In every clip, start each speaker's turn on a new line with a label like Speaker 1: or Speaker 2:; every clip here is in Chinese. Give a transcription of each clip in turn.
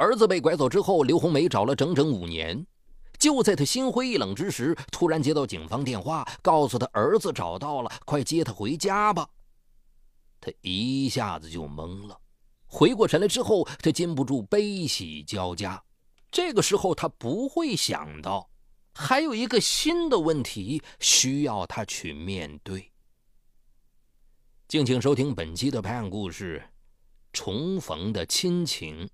Speaker 1: 儿子被拐走之后，刘红梅找了整整五年。就在她心灰意冷之时，突然接到警方电话，告诉她儿子找到了，快接他回家吧。她一下子就懵了。回过神来之后，她禁不住悲喜交加。这个时候，她不会想到，还有一个新的问题需要她去面对。敬请收听本期的拍案故事：重逢的亲情。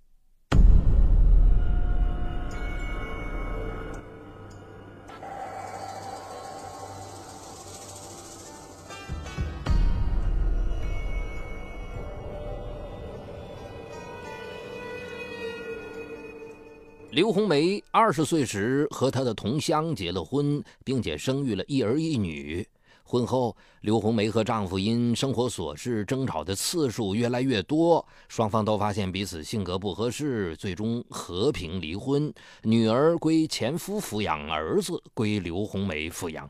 Speaker 1: 刘红梅二十岁时和她的同乡结了婚，并且生育了一儿一女。婚后，刘红梅和丈夫因生活琐事争吵的次数越来越多，双方都发现彼此性格不合适，最终和平离婚。女儿归前夫抚养，儿子归刘红梅抚养。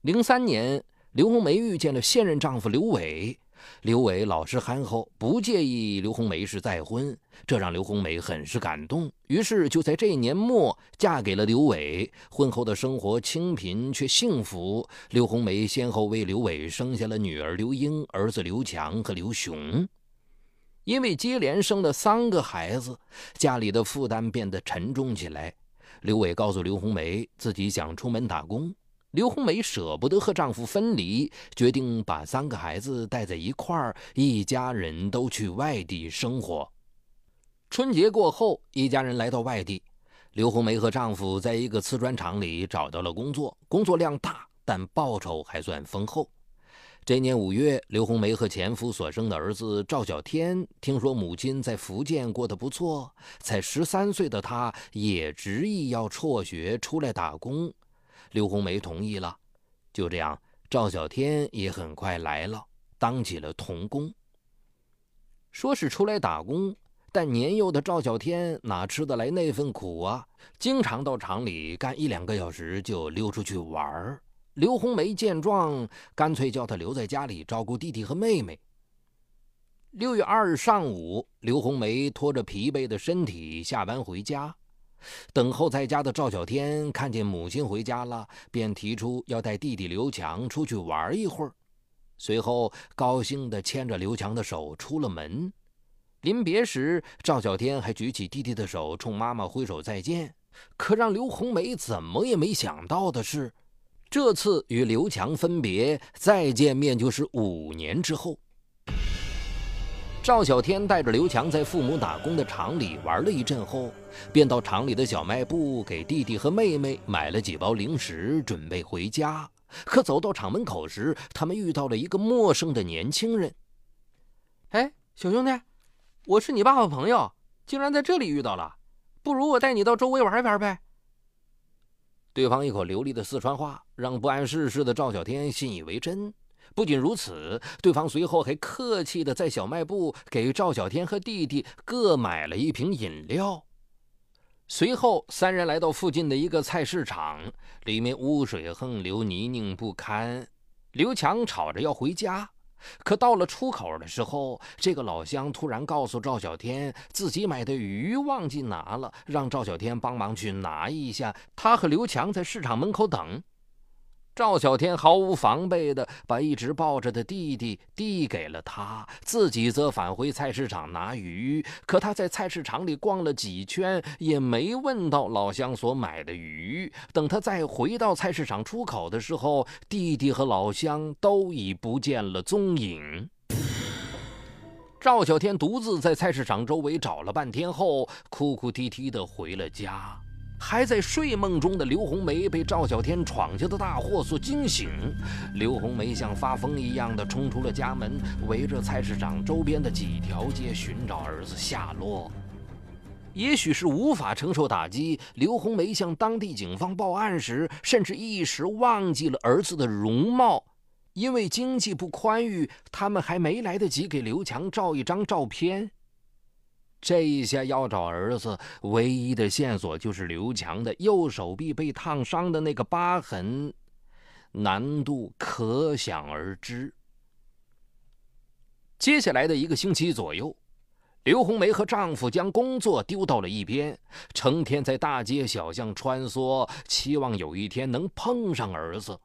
Speaker 1: 零三年，刘红梅遇见了现任丈夫刘伟。刘伟老实憨厚，不介意刘红梅是再婚，这让刘红梅很是感动。于是就在这一年末，嫁给了刘伟。婚后的生活清贫却幸福。刘红梅先后为刘伟生下了女儿刘英、儿子刘强和刘雄。因为接连生了三个孩子，家里的负担变得沉重起来。刘伟告诉刘红梅，自己想出门打工。刘红梅舍不得和丈夫分离，决定把三个孩子带在一块儿，一家人都去外地生活。春节过后，一家人来到外地，刘红梅和丈夫在一个瓷砖厂里找到了工作，工作量大，但报酬还算丰厚。这年五月，刘红梅和前夫所生的儿子赵小天听说母亲在福建过得不错，才十三岁的他也执意要辍学出来打工。刘红梅同意了，就这样，赵小天也很快来了，当起了童工。说是出来打工，但年幼的赵小天哪吃得来那份苦啊？经常到厂里干一两个小时就溜出去玩儿。刘红梅见状，干脆叫他留在家里照顾弟弟和妹妹。六月二日上午，刘红梅拖着疲惫的身体下班回家。等候在家的赵小天看见母亲回家了，便提出要带弟弟刘强出去玩一会儿。随后，高兴地牵着刘强的手出了门。临别时，赵小天还举起弟弟的手，冲妈妈挥手再见。可让刘红梅怎么也没想到的是，这次与刘强分别，再见面就是五年之后。赵小天带着刘强在父母打工的厂里玩了一阵后，便到厂里的小卖部给弟弟和妹妹买了几包零食，准备回家。可走到厂门口时，他们遇到了一个陌生的年轻人。
Speaker 2: “哎，小兄弟，我是你爸爸朋友，竟然在这里遇到了，不如我带你到周围玩一玩呗。”
Speaker 1: 对方一口流利的四川话，让不谙世事的赵小天信以为真。不仅如此，对方随后还客气地在小卖部给赵小天和弟弟各买了一瓶饮料。随后，三人来到附近的一个菜市场，里面污水横流，泥泞不堪。刘强吵着要回家，可到了出口的时候，这个老乡突然告诉赵小天，自己买的鱼忘记拿了，让赵小天帮忙去拿一下。他和刘强在市场门口等。赵小天毫无防备地把一直抱着的弟弟递给了他，自己则返回菜市场拿鱼。可他在菜市场里逛了几圈，也没问到老乡所买的鱼。等他再回到菜市场出口的时候，弟弟和老乡都已不见了踪影。赵小天独自在菜市场周围找了半天后，哭哭啼啼地回了家。还在睡梦中的刘红梅被赵小天闯下的大祸所惊醒，刘红梅像发疯一样的冲出了家门，围着菜市场周边的几条街寻找儿子下落。也许是无法承受打击，刘红梅向当地警方报案时，甚至一时忘记了儿子的容貌，因为经济不宽裕，他们还没来得及给刘强照一张照片。这一下要找儿子，唯一的线索就是刘强的右手臂被烫伤的那个疤痕，难度可想而知。接下来的一个星期左右，刘红梅和丈夫将工作丢到了一边，成天在大街小巷穿梭，期望有一天能碰上儿子。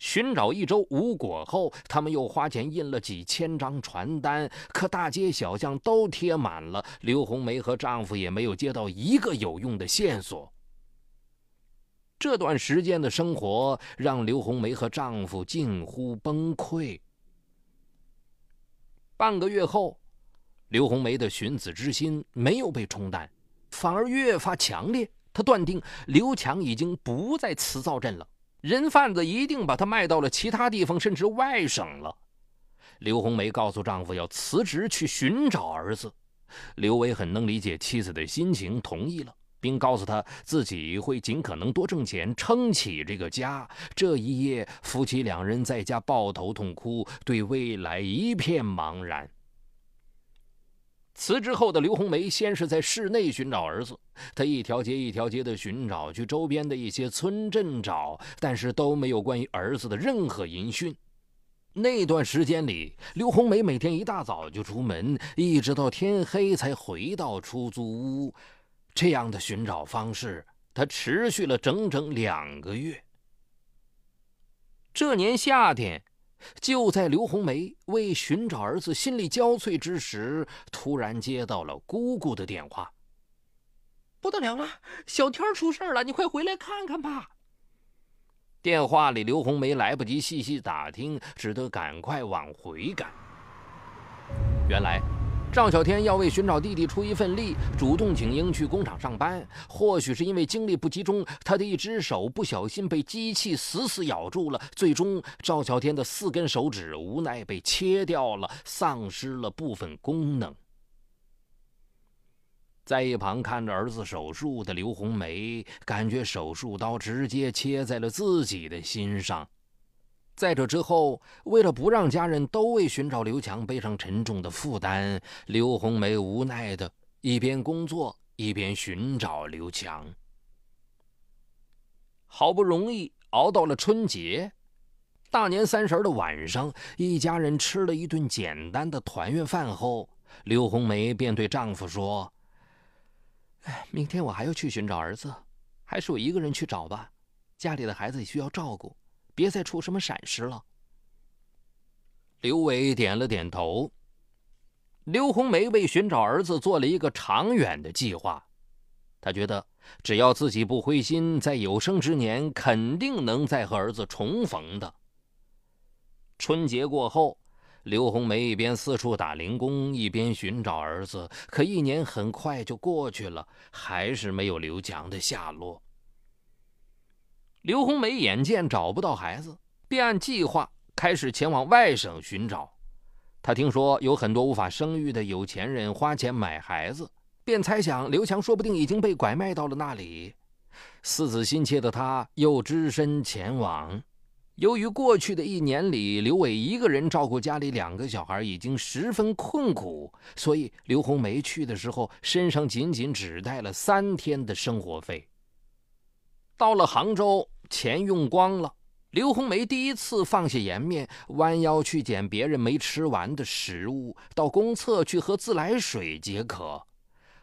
Speaker 1: 寻找一周无果后，他们又花钱印了几千张传单，可大街小巷都贴满了。刘红梅和丈夫也没有接到一个有用的线索。这段时间的生活让刘红梅和丈夫近乎崩溃。半个月后，刘红梅的寻子之心没有被冲淡，反而越发强烈。她断定刘强已经不在磁灶镇了。人贩子一定把他卖到了其他地方，甚至外省了。刘红梅告诉丈夫要辞职去寻找儿子。刘伟很能理解妻子的心情，同意了，并告诉他自己会尽可能多挣钱，撑起这个家。这一夜，夫妻两人在家抱头痛哭，对未来一片茫然。辞职后的刘红梅先是在市内寻找儿子，她一条街一条街的寻找，去周边的一些村镇找，但是都没有关于儿子的任何音讯。那段时间里，刘红梅每天一大早就出门，一直到天黑才回到出租屋。这样的寻找方式，她持续了整整两个月。这年夏天。就在刘红梅为寻找儿子心力交瘁之时，突然接到了姑姑的电话。
Speaker 2: 不得了了，小天出事了，你快回来看看吧。
Speaker 1: 电话里，刘红梅来不及细细打听，只得赶快往回赶。原来。赵小天要为寻找弟弟出一份力，主动请缨去工厂上班。或许是因为精力不集中，他的一只手不小心被机器死死咬住了。最终，赵小天的四根手指无奈被切掉了，丧失了部分功能。在一旁看着儿子手术的刘红梅，感觉手术刀直接切在了自己的心上。在这之后，为了不让家人都为寻找刘强背上沉重的负担，刘红梅无奈的一边工作一边寻找刘强。好不容易熬到了春节，大年三十的晚上，一家人吃了一顿简单的团圆饭后，刘红梅便对丈夫说：“
Speaker 2: 哎，明天我还要去寻找儿子，还是我一个人去找吧，家里的孩子也需要照顾。”别再出什么闪失了。
Speaker 1: 刘伟点了点头。刘红梅为寻找儿子做了一个长远的计划，她觉得只要自己不灰心，在有生之年肯定能再和儿子重逢的。春节过后，刘红梅一边四处打零工，一边寻找儿子。可一年很快就过去了，还是没有刘强的下落。刘红梅眼见找不到孩子，便按计划开始前往外省寻找。她听说有很多无法生育的有钱人花钱买孩子，便猜想刘强说不定已经被拐卖到了那里。思子心切的她又只身前往。由于过去的一年里刘伟一个人照顾家里两个小孩已经十分困苦，所以刘红梅去的时候身上仅仅只带了三天的生活费。到了杭州，钱用光了。刘红梅第一次放下颜面，弯腰去捡别人没吃完的食物，到公厕去喝自来水解渴。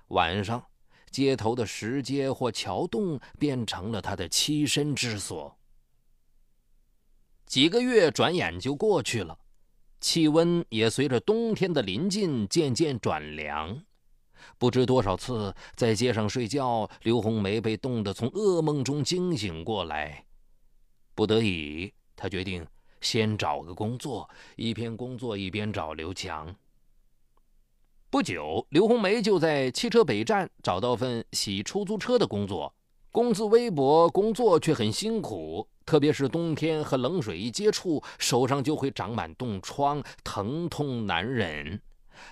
Speaker 1: 晚上，街头的石阶或桥洞变成了她的栖身之所。几个月转眼就过去了，气温也随着冬天的临近渐渐转凉。不知多少次在街上睡觉，刘红梅被冻得从噩梦中惊醒过来。不得已，她决定先找个工作，一边工作一边找刘强。不久，刘红梅就在汽车北站找到份洗出租车的工作，工资微薄，工作却很辛苦，特别是冬天和冷水一接触，手上就会长满冻疮，疼痛难忍。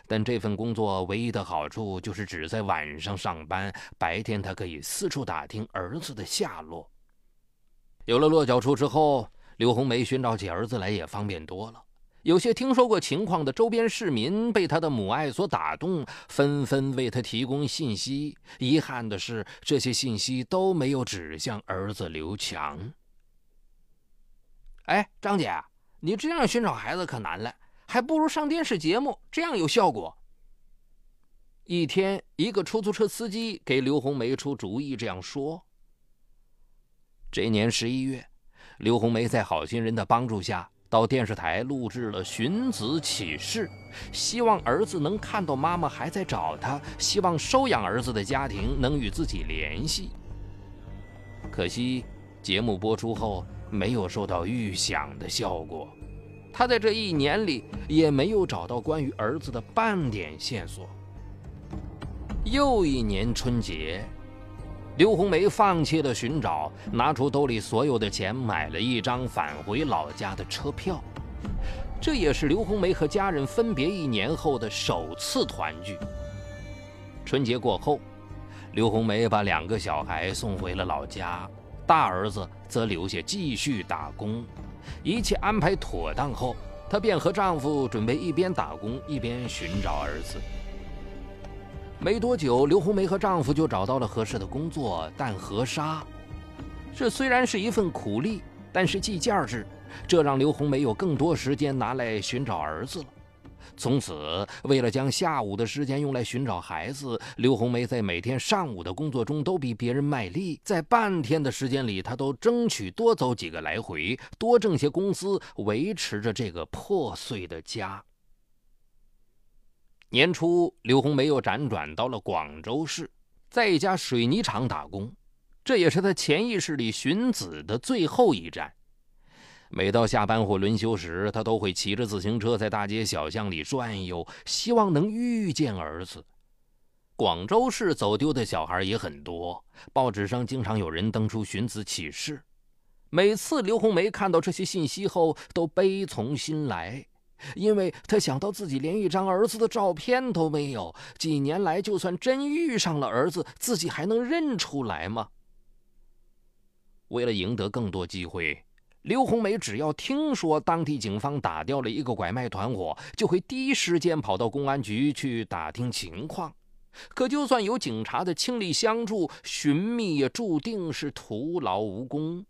Speaker 1: 但这份工作唯一的好处就是只在晚上上班，白天他可以四处打听儿子的下落。有了落脚处之后，刘红梅寻找起儿子来也方便多了。有些听说过情况的周边市民被他的母爱所打动，纷纷为他提供信息。遗憾的是，这些信息都没有指向儿子刘强。
Speaker 2: 哎，张姐，你这样寻找孩子可难了。还不如上电视节目，这样有效果。
Speaker 1: 一天，一个出租车司机给刘红梅出主意，这样说：“这年十一月，刘红梅在好心人的帮助下，到电视台录制了寻子启事，希望儿子能看到妈妈还在找他，希望收养儿子的家庭能与自己联系。可惜，节目播出后没有收到预想的效果，他在这一年里也没有找到关于儿子的半点线索。”又一年春节，刘红梅放弃了寻找，拿出兜里所有的钱，买了一张返回老家的车票。这也是刘红梅和家人分别一年后的首次团聚。春节过后，刘红梅把两个小孩送回了老家，大儿子则留下继续打工。一切安排妥当后，她便和丈夫准备一边打工一边寻找儿子。没多久，刘红梅和丈夫就找到了合适的工作——但河沙。这虽然是一份苦力，但是计件制，这让刘红梅有更多时间拿来寻找儿子了。从此，为了将下午的时间用来寻找孩子，刘红梅在每天上午的工作中都比别人卖力。在半天的时间里，她都争取多走几个来回，多挣些工资，维持着这个破碎的家。年初，刘红梅又辗转到了广州市，在一家水泥厂打工，这也是她潜意识里寻子的最后一站。每到下班或轮休时，他都会骑着自行车在大街小巷里转悠，希望能遇见儿子。广州市走丢的小孩也很多，报纸上经常有人登出寻子启事。每次刘红梅看到这些信息后，都悲从心来。因为她想到自己连一张儿子的照片都没有，几年来就算真遇上了儿子，自己还能认出来吗？为了赢得更多机会，刘红梅只要听说当地警方打掉了一个拐卖团伙，就会第一时间跑到公安局去打听情况。可就算有警察的倾力相助，寻觅也注定是徒劳无功。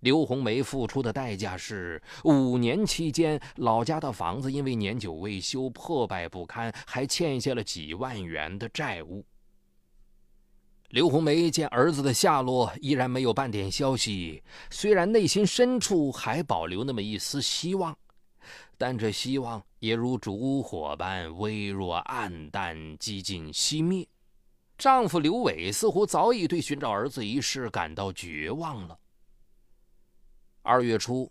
Speaker 1: 刘红梅付出的代价是五年期间，老家的房子因为年久未修，破败不堪，还欠下了几万元的债务。刘红梅见儿子的下落依然没有半点消息，虽然内心深处还保留那么一丝希望，但这希望也如烛火般微弱、暗淡、几近熄灭。丈夫刘伟似乎早已对寻找儿子一事感到绝望了。二月初，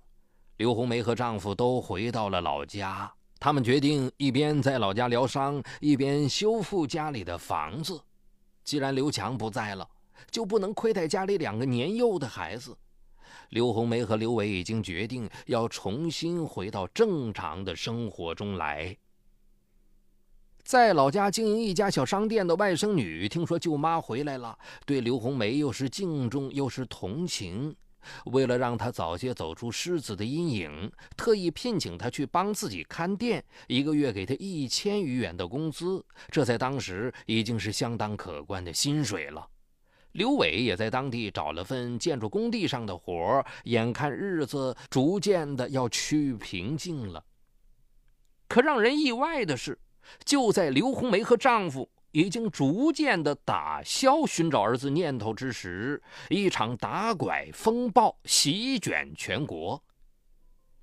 Speaker 1: 刘红梅和丈夫都回到了老家。他们决定一边在老家疗伤，一边修复家里的房子。既然刘强不在了，就不能亏待家里两个年幼的孩子。刘红梅和刘伟已经决定要重新回到正常的生活中来。在老家经营一家小商店的外甥女听说舅妈回来了，对刘红梅又是敬重又是同情。为了让他早些走出狮子的阴影，特意聘请他去帮自己看店，一个月给他一千余元的工资，这在当时已经是相当可观的薪水了。刘伟也在当地找了份建筑工地上的活眼看日子逐渐的要趋于平静了。可让人意外的是，就在刘红梅和丈夫。已经逐渐的打消寻找儿子念头之时，一场打拐风暴席卷全国。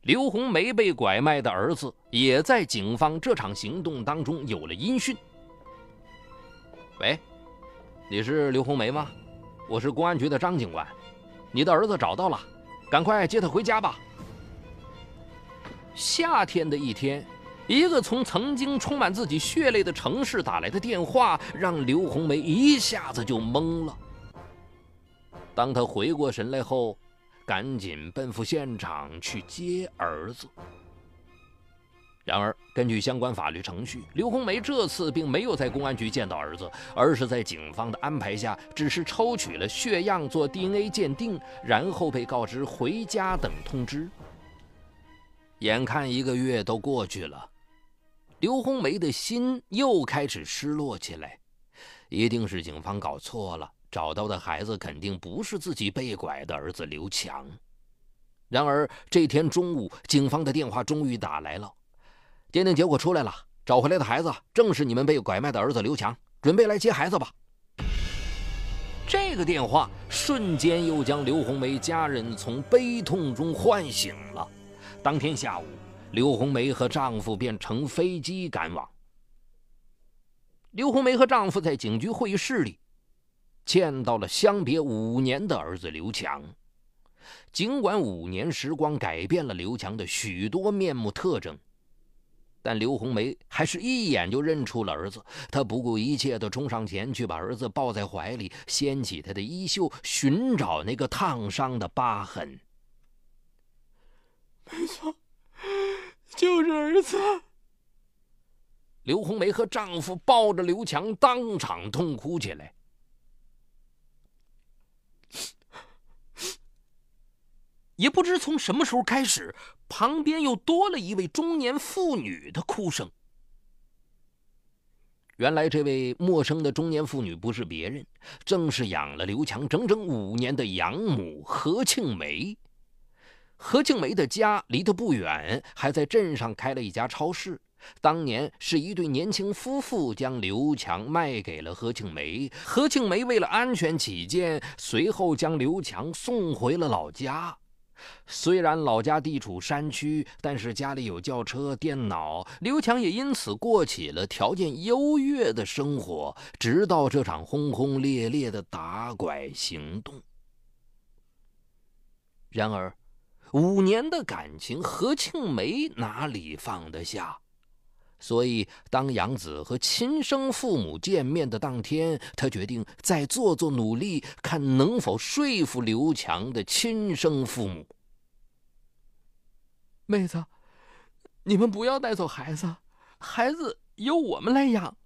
Speaker 1: 刘红梅被拐卖的儿子也在警方这场行动当中有了音讯。喂，你是刘红梅吗？我是公安局的张警官，你的儿子找到了，赶快接他回家吧。夏天的一天。一个从曾经充满自己血泪的城市打来的电话，让刘红梅一下子就懵了。当她回过神来后，赶紧奔赴现场去接儿子。然而，根据相关法律程序，刘红梅这次并没有在公安局见到儿子，而是在警方的安排下，只是抽取了血样做 DNA 鉴定，然后被告知回家等通知。眼看一个月都过去了。刘红梅的心又开始失落起来，一定是警方搞错了，找到的孩子肯定不是自己被拐的儿子刘强。然而这天中午，警方的电话终于打来了，鉴定结果出来了，找回来的孩子正是你们被拐卖的儿子刘强，准备来接孩子吧。这个电话瞬间又将刘红梅家人从悲痛中唤醒了。当天下午，刘红梅和丈夫便乘飞机赶往。刘红梅和丈夫在警局会议室里见到了相别五年的儿子刘强。尽管五年时光改变了刘强的许多面目特征。但刘红梅还是一眼就认出了儿子，她不顾一切地冲上前去，把儿子抱在怀里，掀起他的衣袖，寻找那个烫伤的疤痕。
Speaker 2: 没错，就是儿子。
Speaker 1: 刘红梅和丈夫抱着刘强，当场痛哭起来。也不知从什么时候开始，旁边又多了一位中年妇女的哭声。原来，这位陌生的中年妇女不是别人，正是养了刘强整整五年的养母何庆梅。何庆梅的家离得不远，还在镇上开了一家超市。当年是一对年轻夫妇将刘强卖给了何庆梅，何庆梅为了安全起见，随后将刘强送回了老家。虽然老家地处山区，但是家里有轿车、电脑，刘强也因此过起了条件优越的生活。直到这场轰轰烈烈的打拐行动。然而，五年的感情，何庆梅哪里放得下？所以，当养子和亲生父母见面的当天，他决定再做做努力，看能否说服刘强的亲生父母。
Speaker 2: 妹子，你们不要带走孩子，孩子由我们来养，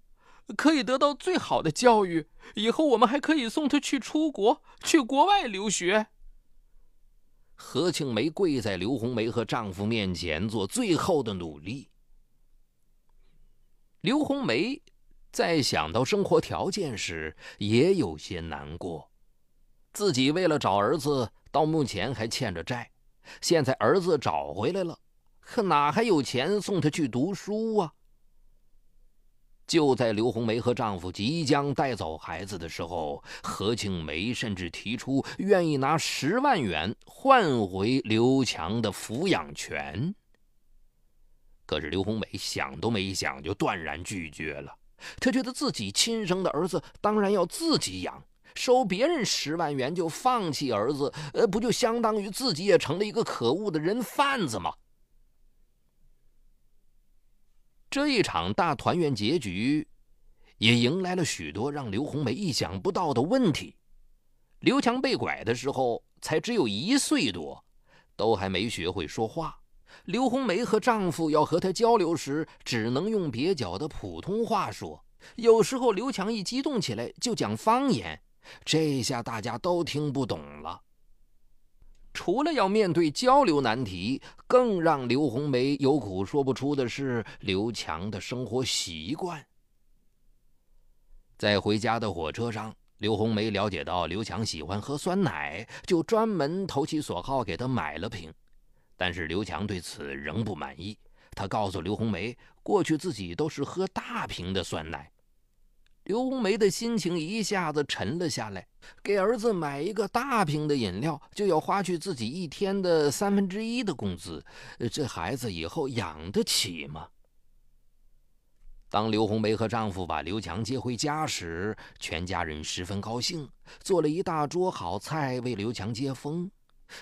Speaker 2: 可以得到最好的教育。以后我们还可以送他去出国，去国外留学。
Speaker 1: 何庆梅跪在刘红梅和丈夫面前，做最后的努力。刘红梅在想到生活条件时，也有些难过。自己为了找儿子，到目前还欠着债。现在儿子找回来了，可哪还有钱送他去读书啊？就在刘红梅和丈夫即将带走孩子的时候，何庆梅甚至提出愿意拿十万元换回刘强的抚养权。可是刘红梅想都没想就断然拒绝了。她觉得自己亲生的儿子当然要自己养，收别人十万元就放弃儿子，呃，不就相当于自己也成了一个可恶的人贩子吗？这一场大团圆结局，也迎来了许多让刘红梅意想不到的问题。刘强被拐的时候才只有一岁多，都还没学会说话。刘红梅和丈夫要和他交流时，只能用蹩脚的普通话说。有时候刘强一激动起来就讲方言，这下大家都听不懂了。除了要面对交流难题，更让刘红梅有苦说不出的是刘强的生活习惯。在回家的火车上，刘红梅了解到刘强喜欢喝酸奶，就专门投其所好给他买了瓶。但是刘强对此仍不满意，他告诉刘红梅，过去自己都是喝大瓶的酸奶。刘红梅的心情一下子沉了下来，给儿子买一个大瓶的饮料就要花去自己一天的三分之一的工资，这孩子以后养得起吗？当刘红梅和丈夫把刘强接回家时，全家人十分高兴，做了一大桌好菜为刘强接风。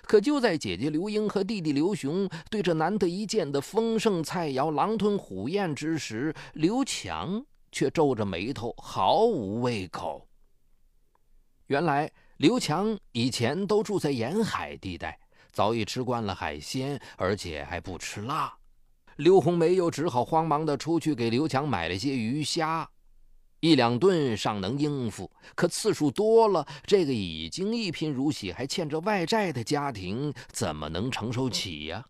Speaker 1: 可就在姐姐刘英和弟弟刘雄对这难得一见的丰盛菜肴狼吞虎咽之时，刘强。却皱着眉头，毫无胃口。原来刘强以前都住在沿海地带，早已吃惯了海鲜，而且还不吃辣。刘红梅又只好慌忙的出去给刘强买了些鱼虾，一两顿尚能应付，可次数多了，这个已经一贫如洗还欠着外债的家庭怎么能承受起呀？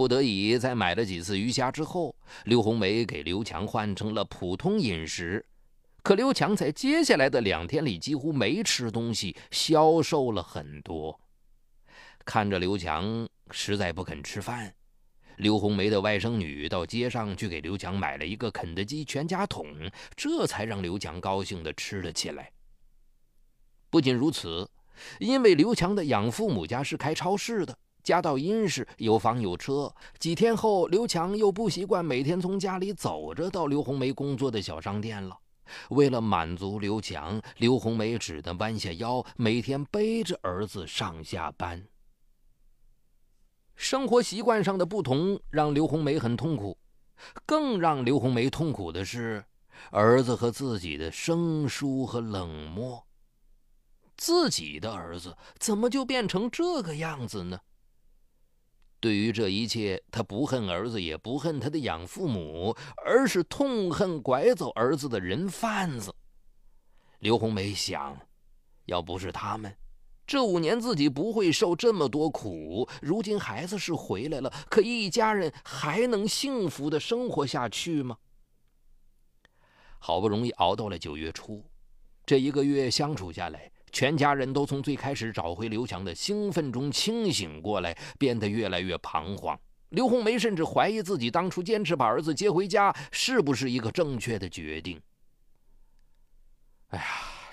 Speaker 1: 不得已，在买了几次鱼虾之后，刘红梅给刘强换成了普通饮食。可刘强在接下来的两天里几乎没吃东西，消瘦了很多。看着刘强实在不肯吃饭，刘红梅的外甥女到街上去给刘强买了一个肯德基全家桶，这才让刘强高兴的吃了起来。不仅如此，因为刘强的养父母家是开超市的，家道殷实，有房有车。几天后，刘强又不习惯每天从家里走着到刘红梅工作的小商店了。为了满足刘强，刘红梅只得弯下腰，每天背着儿子上下班。生活习惯上的不同让刘红梅很痛苦，更让刘红梅痛苦的是，儿子和自己的生疏和冷漠。自己的儿子怎么就变成这个样子呢？对于这一切，他不恨儿子，也不恨他的养父母，而是痛恨拐走儿子的人贩子。刘红梅想，要不是他们，这五年自己不会受这么多苦。如今孩子是回来了，可一家人还能幸福的生活下去吗？好不容易熬到了九月初，这一个月相处下来。全家人都从最开始找回刘强的兴奋中清醒过来，变得越来越彷徨。刘红梅甚至怀疑自己当初坚持把儿子接回家是不是一个正确的决定。哎呀，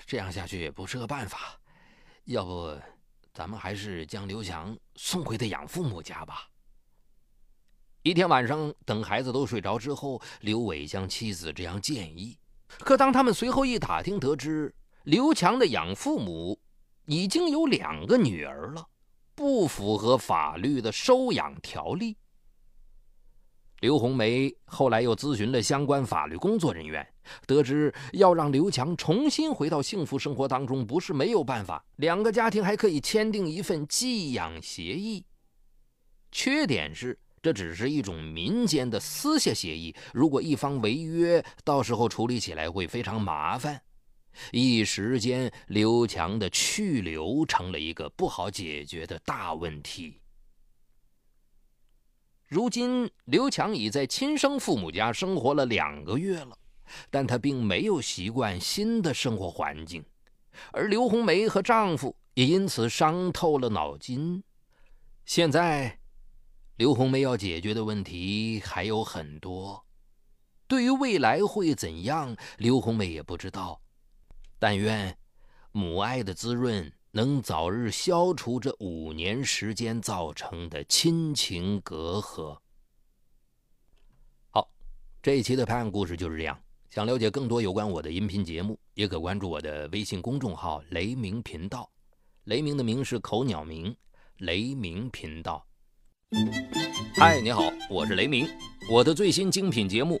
Speaker 1: 这样下去也不是个办法，要不咱们还是将刘强送回他养父母家吧。一天晚上，等孩子都睡着之后，刘伟向妻子这样建议。可当他们随后一打听，得知。刘强的养父母已经有两个女儿了，不符合法律的收养条例。刘红梅后来又咨询了相关法律工作人员，得知要让刘强重新回到幸福生活当中不是没有办法，两个家庭还可以签订一份寄养协议。缺点是这只是一种民间的私下协议，如果一方违约，到时候处理起来会非常麻烦。一时间，刘强的去留成了一个不好解决的大问题。如今，刘强已在亲生父母家生活了两个月了，但他并没有习惯新的生活环境，而刘红梅和丈夫也因此伤透了脑筋。现在，刘红梅要解决的问题还有很多，对于未来会怎样，刘红梅也不知道。但愿母爱的滋润能早日消除这五年时间造成的亲情隔阂。好，这一期的拍案故事就是这样。想了解更多有关我的音频节目，也可关注我的微信公众号“雷鸣频道”。雷鸣的鸣是口鸟鸣，雷鸣频道。嗨，你好，我是雷鸣。我的最新精品节目